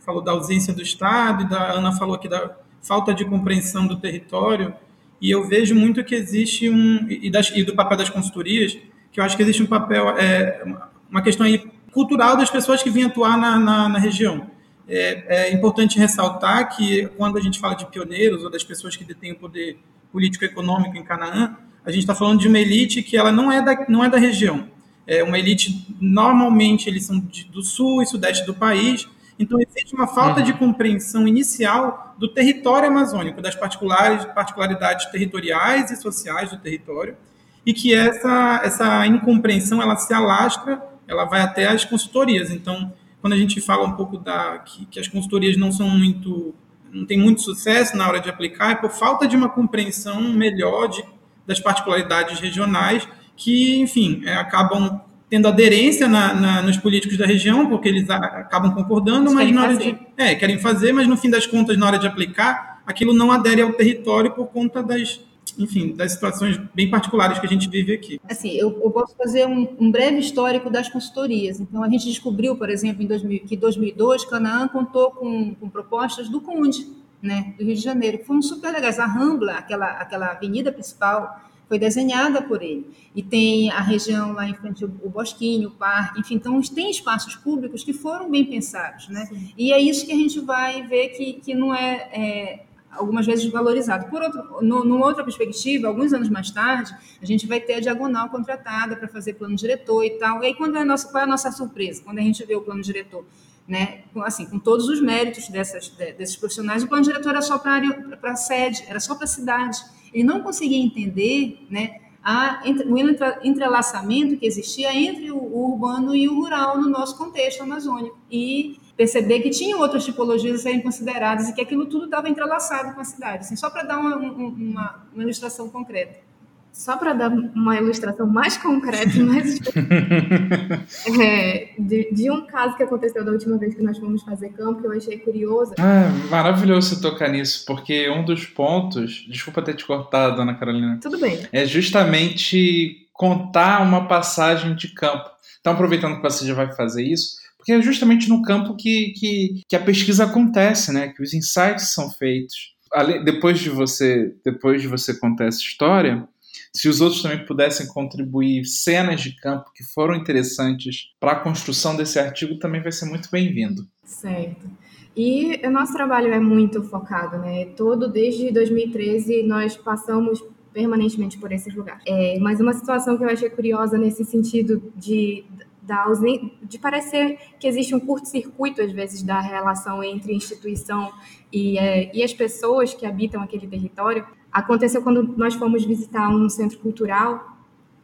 Falou da ausência do Estado, e da Ana falou aqui da falta de compreensão do território, e eu vejo muito que existe um. e, das, e do papel das consultorias, que eu acho que existe um papel, é, uma questão aí cultural das pessoas que vêm atuar na, na, na região. É, é, importante ressaltar que quando a gente fala de pioneiros ou das pessoas que detêm o poder político e econômico em Canaã, a gente está falando de uma elite que ela não é da, não é da região. É uma elite, normalmente, eles são de, do sul e sudeste do país, então existe uma falta uhum. de compreensão inicial do território amazônico, das particularidades territoriais e sociais do território, e que essa, essa incompreensão ela se alastra, ela vai até as consultorias. Então, quando a gente fala um pouco da que, que as consultorias não são muito não tem muito sucesso na hora de aplicar, é por falta de uma compreensão melhor de, das particularidades regionais que, enfim, é, acabam tendo aderência na, na, nos políticos da região, porque eles acabam concordando, eles mas na hora fazer. de. É, querem fazer, mas no fim das contas, na hora de aplicar, aquilo não adere ao território por conta das, enfim, das situações bem particulares que a gente vive aqui. Assim, eu, eu posso fazer um, um, breve histórico das consultorias. Então, a gente descobriu, por exemplo, em 2000, que em 2002, Canaã contou com, com propostas do Conde, né, do Rio de Janeiro, que foram super legais. A Rambla, aquela, aquela avenida principal, foi desenhada por ele. E tem a região lá em frente, o Bosquinho, o Parque, enfim, então tem espaços públicos que foram bem pensados, né? Sim. E é isso que a gente vai ver que, que não é, é algumas vezes valorizado. Por outro, no, numa outra perspectiva, alguns anos mais tarde, a gente vai ter a diagonal contratada para fazer plano diretor e tal. E aí, quando é a nossa, qual é a nossa surpresa? Quando a gente vê o plano diretor, né? Assim, com todos os méritos dessas, desses profissionais, o plano diretor era só para a sede, era só para a cidade. Ele não conseguia entender, né? A, o entrelaçamento que existia entre o, urbano e o rural no nosso contexto amazônico. E perceber que tinha outras tipologias a serem consideradas e que aquilo tudo estava entrelaçado com a cidade, assim, só para dar uma, uma, uma, ilustração concreta. Só para dar uma ilustração mais concreta e mais é, de, de, um caso que aconteceu da última vez que nós fomos fazer campo, que eu achei curioso. Ah, maravilhoso você tocar nisso, porque um dos pontos, desculpa ter te cortado, Dona Carolina. Tudo bem. É justamente contar uma passagem de campo. Então, aproveitando que você já vai fazer isso, porque é justamente no campo que, que, que a pesquisa acontece, né? Que os insights são feitos. Depois de você depois de você contar essa história, se os outros também pudessem contribuir cenas de campo que foram interessantes para a construção desse artigo, também vai ser muito bem-vindo. Certo. E o nosso trabalho é muito focado, né? Todo desde 2013 nós passamos permanentemente por esses lugares. É, mas uma situação que eu achei curiosa nesse sentido de da de parecer que existe um curto-circuito, às vezes, da relação entre instituição e, é, e as pessoas que habitam aquele território. Aconteceu quando nós fomos visitar um centro cultural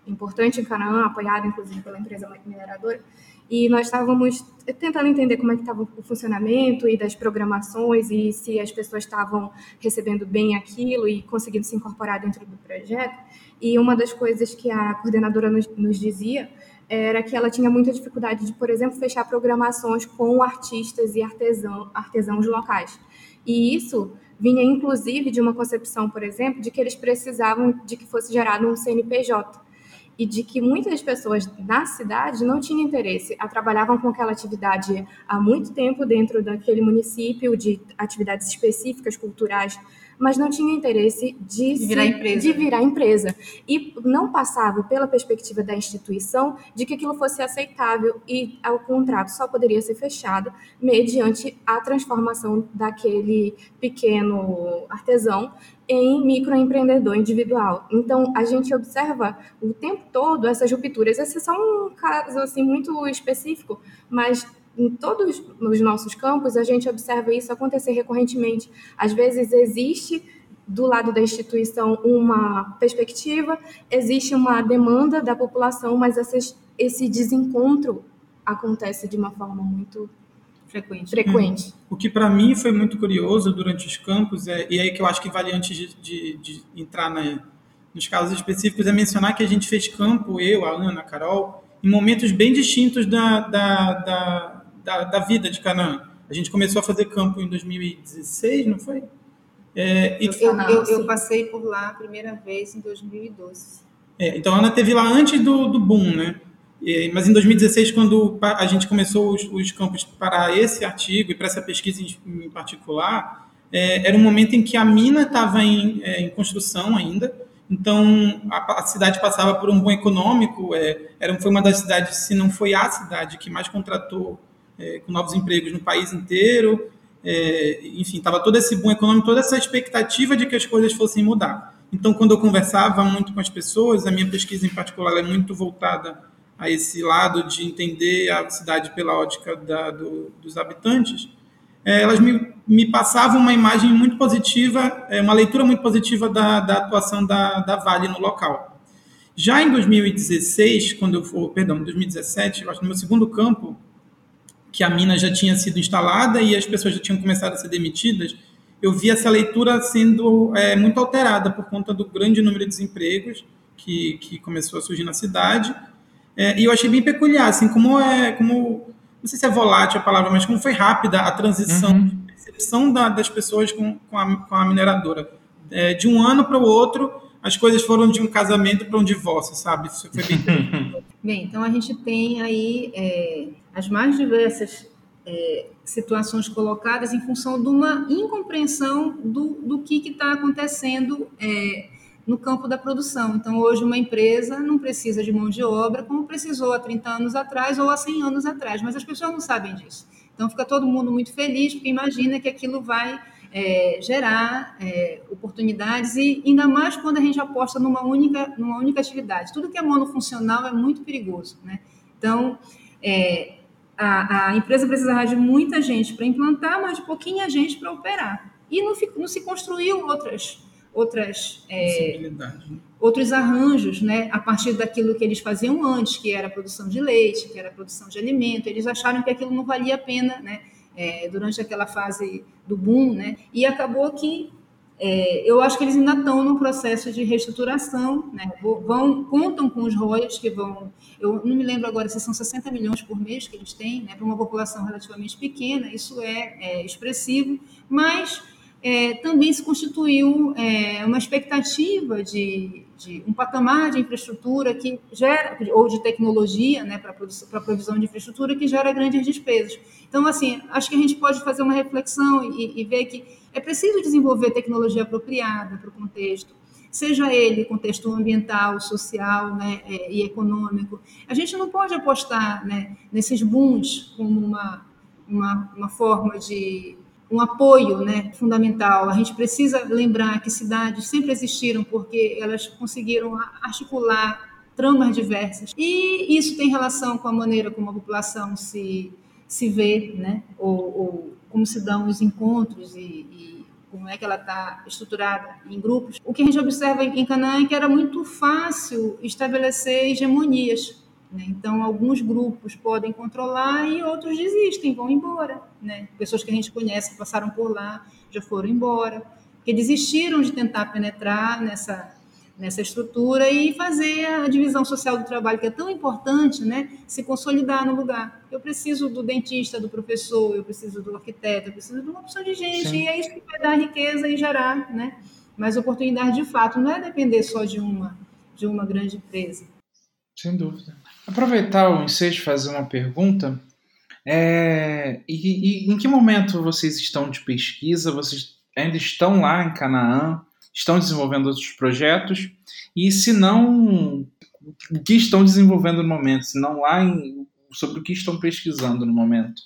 importante em Canaã, apoiado, inclusive, pela empresa mineradora, e nós estávamos tentando entender como é que estava o funcionamento e das programações e se as pessoas estavam recebendo bem aquilo e conseguindo se incorporar dentro do projeto. E uma das coisas que a coordenadora nos, nos dizia era que ela tinha muita dificuldade de, por exemplo, fechar programações com artistas e artesão, artesãos locais. E isso vinha, inclusive, de uma concepção, por exemplo, de que eles precisavam de que fosse gerado um CNPJ e de que muitas pessoas na cidade não tinham interesse, a trabalhavam com aquela atividade há muito tempo dentro daquele município, de atividades específicas, culturais, mas não tinha interesse de, de, virar, se, empresa. de virar empresa. E não passava pela perspectiva da instituição de que aquilo fosse aceitável e o contrato só poderia ser fechado mediante a transformação daquele pequeno artesão em microempreendedor individual. Então, a gente observa o tempo todo essas rupturas. Esse é só um caso assim muito específico, mas em todos os nossos campos, a gente observa isso acontecer recorrentemente. Às vezes existe do lado da instituição uma perspectiva, existe uma demanda da população, mas essas, esse desencontro acontece de uma forma muito frequente. frequente. O que para mim foi muito curioso durante os campos, é, e aí que eu acho que vale antes de, de, de entrar na, nos casos específicos, é mencionar que a gente fez campo, eu, a Ana, a Carol, em momentos bem distintos da, da, da, da, da vida de Canaã. A gente começou a fazer campo em 2016, não foi? É, eu, eu, eu, passei por lá a primeira vez em 2012. É, então a Ana teve lá antes do, do boom, né? É, mas em 2016, quando a gente começou os, os campos para esse artigo e para essa pesquisa em, em particular, é, era um momento em que a mina estava em, é, em, construção ainda, então a, a, cidade passava por um bom econômico, é, era, foi uma das cidades, se não foi a cidade que mais contratou é, com novos empregos no país inteiro, é, enfim, estava todo esse bom econômico, toda essa expectativa de que as coisas fossem mudar. Então, quando eu conversava muito com as pessoas, a minha pesquisa em particular é muito voltada a esse lado de entender a cidade pela ótica da, do, dos habitantes, é, elas me, me, passavam uma imagem muito positiva, é, uma leitura muito positiva da, da atuação da, da, Vale no local. Já em 2016, quando eu for, perdão, 2017, eu acho no meu segundo campo, que a mina já tinha sido instalada e as pessoas já tinham começado a ser demitidas, eu vi essa leitura sendo é, muito alterada por conta do grande número de desempregos que, que começou a surgir na cidade é, e eu achei bem peculiar, assim, como é, como, não sei se é volátil a palavra, mas como foi rápida a transição, uhum. a percepção da, das pessoas com, com, a, com a mineradora. É, de um ano para o outro, as coisas foram de um casamento para um divórcio, sabe? Isso foi bem... bem, então a gente tem aí é, as mais diversas é, situações colocadas em função de uma incompreensão do, do que está acontecendo é, no campo da produção. Então, hoje, uma empresa não precisa de mão de obra como precisou há 30 anos atrás ou há 100 anos atrás, mas as pessoas não sabem disso. Então, fica todo mundo muito feliz, porque imagina que aquilo vai é, gerar é, oportunidades e ainda mais quando a gente aposta numa única, numa única atividade. Tudo que é monofuncional é muito perigoso. Né? Então, é, a, a, empresa precisava de muita gente para implantar, mas de pouquinha gente para operar. E não, não se construiu outras outras é, né? outros arranjos, né, a partir daquilo que eles faziam antes, que era a produção de leite, que era a produção de alimento. Eles acharam que aquilo não valia a pena, né, é, durante aquela fase do boom, né, e acabou que é, eu acho que eles ainda estão no processo de reestruturação, né, vão contam com os royalties que vão, eu não me lembro agora se são 60 milhões por mês que eles têm, né, para uma população relativamente pequena, isso é, é expressivo, mas é, também se constituiu é, uma expectativa de, de, um patamar de infraestrutura que gera, ou de tecnologia, né, para a provisão de infraestrutura, que gera grandes despesas. Então, assim, acho que a gente pode fazer uma reflexão e, e ver que é preciso desenvolver tecnologia apropriada para o contexto, seja ele contexto ambiental, social né, é, e econômico. A gente não pode apostar né, nesses booms como uma, uma, uma forma de um apoio né, fundamental. A gente precisa lembrar que cidades sempre existiram porque elas conseguiram articular tramas diversas. E isso tem relação com a maneira como a população se, se vê, né? ou, ou como se dão os encontros e, e como é que ela está estruturada em grupos. O que a gente observa em Canaã é que era muito fácil estabelecer hegemonias né? Então, alguns grupos podem controlar e outros desistem, vão embora. Né? Pessoas que a gente conhece que passaram por lá já foram embora, que desistiram de tentar penetrar nessa, nessa estrutura e fazer a divisão social do trabalho, que é tão importante, né? se consolidar no lugar. Eu preciso do dentista, do professor, eu preciso do arquiteto, eu preciso de uma opção de gente, Sim. e é isso que vai dar riqueza e gerar né? mais oportunidade de fato. Não é depender só de uma, de uma grande empresa. Sem dúvida. Aproveitar o ensejo e fazer uma pergunta. É, e, e, em que momento vocês estão de pesquisa? Vocês ainda estão lá em Canaã? Estão desenvolvendo outros projetos? E se não, o que estão desenvolvendo no momento? Se não lá, em, sobre o que estão pesquisando no momento?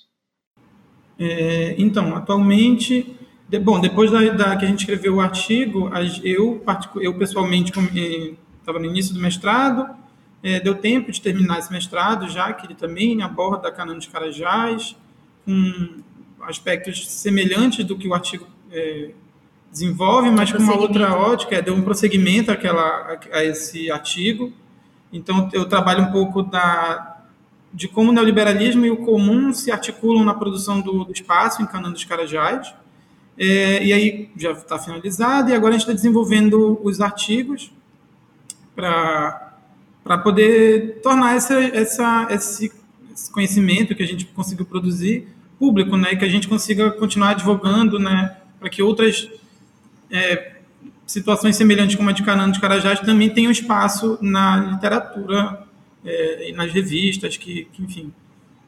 É, então, atualmente, de, bom, depois da, da, que a gente escreveu o artigo, eu, eu pessoalmente estava eh, no início do mestrado, é, deu tempo de terminar esse mestrado já, que ele também aborda a Cana dos Carajás, com aspectos semelhantes do que o artigo é, desenvolve, mas com uma outra ótica, é, deu um prosseguimento àquela, a esse artigo. Então, eu trabalho um pouco da, de como o neoliberalismo e o comum se articulam na produção do, do espaço em Cana dos Carajás. É, e aí já está finalizado, e agora a gente está desenvolvendo os artigos para poder tornar essa, essa, esse, esse, conhecimento que a gente conseguiu produzir público, né, que a gente consiga continuar advogando, né, para que outras é, situações semelhantes como a de Canano de Carajás também tenham espaço na literatura é, e nas revistas, que, que enfim,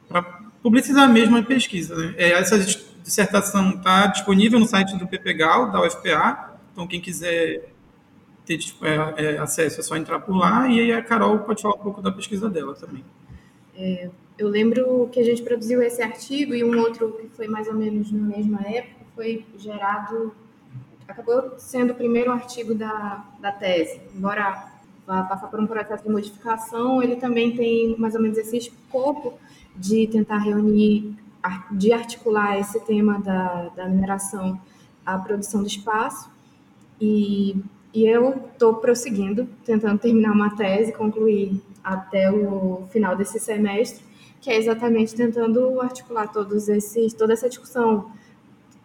para publicizar mesmo a pesquisa. Né. É, essa dissertação está disponível no site do PPGAL, da UFPA, então quem quiser ter tipo, é, é, acesso, é só entrar por lá. E aí a Carol pode falar um pouco da pesquisa dela também. É, eu lembro que a gente produziu esse artigo e um outro que foi mais ou menos na mesma época foi gerado, acabou sendo o primeiro artigo da, da tese. Embora vá passar por um processo de modificação, ele também tem mais ou menos esse escopo de tentar reunir, de articular esse tema da, da mineração à produção do espaço. E e eu estou prosseguindo, tentando terminar uma tese, concluir até o final desse semestre, que é exatamente tentando articular todos esses, toda essa discussão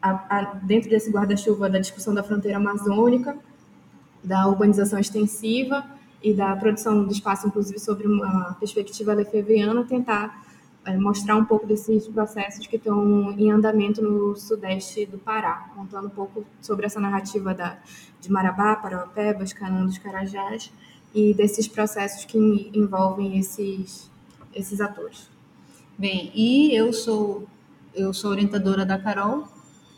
a, a, dentro desse guarda-chuva da discussão da fronteira amazônica, da urbanização extensiva e da produção do espaço, inclusive sobre uma perspectiva lefebvriana, tentar é, mostrar um pouco desses processos que estão em andamento no sudeste do Pará, contando um pouco sobre essa narrativa da, de Marabá, Parauapebas, Canaã dos Carajás e desses processos que envolvem esses, esses atores. Bem, e eu sou eu sou orientadora da Carol,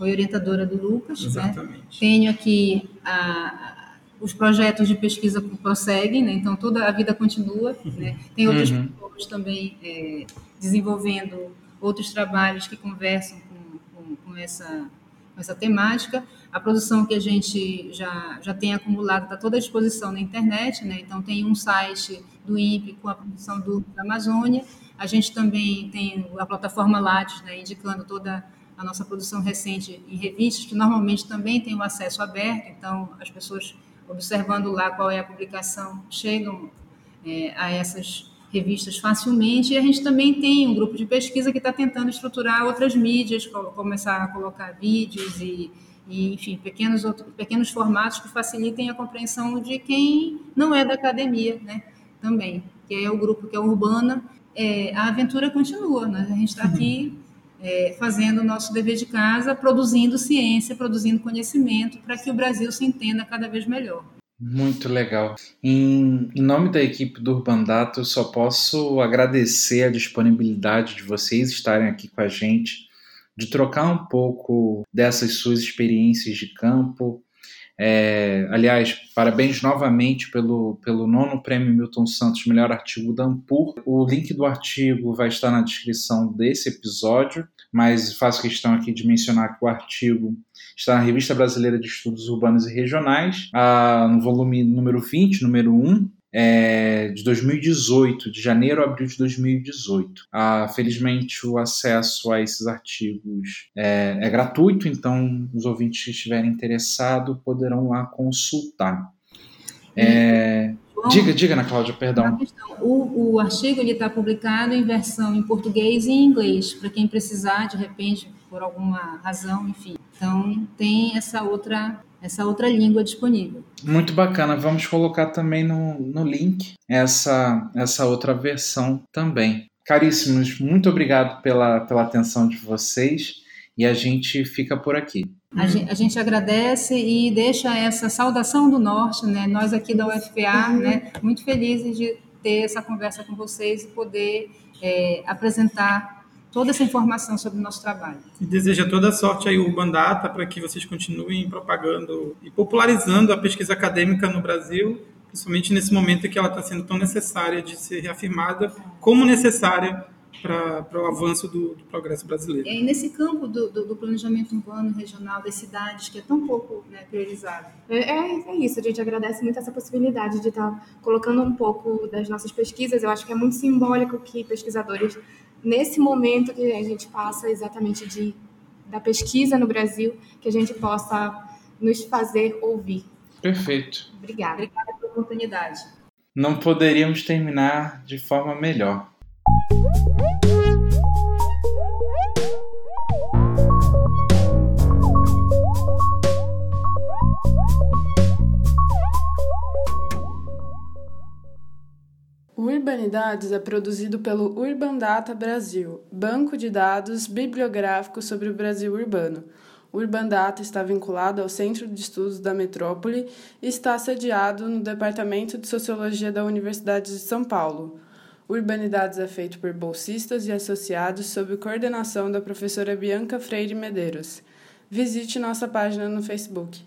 foi orientadora do Lucas, né? Exatamente. Né? Tenho aqui a, os projetos de pesquisa prosseguem, né? então toda a vida continua. Né? Tem outros uhum. também é, desenvolvendo outros trabalhos que conversam com, com, com essa, com essa temática. A produção que a gente já, já tem acumulado está toda à disposição na internet, né? então tem um site do INPE com a produção do, da Amazônia. A gente também tem a plataforma Lattes, né? indicando toda a nossa produção recente em revistas, que normalmente também tem o acesso aberto, então as pessoas observando lá qual é a publicação chegam é, a essas revistas facilmente. E a gente também tem um grupo de pesquisa que está tentando estruturar outras mídias, começar a colocar vídeos e, e enfim, pequenos, outros, pequenos formatos que facilitem a compreensão de quem não é da academia, né? Também, que é o grupo que é Urbana. É, a aventura continua, né? A gente está aqui é, fazendo o nosso dever de casa, produzindo ciência, produzindo conhecimento, para que o Brasil se entenda cada vez melhor. Muito legal. Em, em, nome da equipe do Urbandato, eu só posso agradecer a disponibilidade de vocês estarem aqui com a gente, de trocar um pouco dessas suas experiências de campo. É, aliás, parabéns novamente pelo, pelo nono prêmio Milton Santos, melhor artigo da Ampur. O link do artigo vai estar na descrição desse episódio mas faço questão aqui de mencionar que o artigo está na Revista Brasileira de Estudos Urbanos e Regionais, ah, no volume número 20, número 1, é, de 2018, de janeiro a abril de 2018. Ah, felizmente, o acesso a esses artigos é, é gratuito, então os ouvintes que estiverem interessados poderão lá consultar. É, diga, diga, Ana Cláudia, perdão. O, o artigo está publicado em versão em português e em inglês, para quem precisar, de repente, por alguma razão, enfim. Então, tem essa outra essa outra língua disponível. Muito bacana. Vamos colocar também no, no link essa, essa outra versão também. Caríssimos, muito obrigado pela, pela atenção de vocês e a gente fica por aqui. A gente, a gente, agradece e deixa essa saudação do Norte, né? Nós aqui da UFPA, uhum. né? Muito felizes de ter essa conversa com vocês e poder é, apresentar toda essa informação sobre o nosso trabalho. E deseja toda sorte aí o Urban Data para que vocês continuem propagando e popularizando a pesquisa acadêmica no Brasil, principalmente nesse momento em que ela está sendo tão necessária de ser reafirmada como necessária para o avanço do, do, progresso brasileiro. E nesse campo do, do, do, planejamento urbano regional das cidades, que é tão pouco né, priorizado. É, é, é, isso, a gente agradece muito essa possibilidade de estar tá colocando um pouco das nossas pesquisas. Eu acho que é muito simbólico que pesquisadores, nesse momento que a gente passa exatamente de, da pesquisa no Brasil, que a gente possa nos fazer ouvir. Perfeito. Obrigada. Obrigada pela oportunidade. Não poderíamos terminar de forma melhor. O Urbanidades é produzido pelo Urban Data Brasil, banco de dados bibliográfico sobre o Brasil urbano. O Urban Data está vinculado ao Centro de Estudos da Metrópole e está sediado no Departamento de Sociologia da Universidade de São Paulo. Urbanidades é feito por bolsistas e associados sob coordenação da professora Bianca Freire Medeiros. Visite nossa página no Facebook.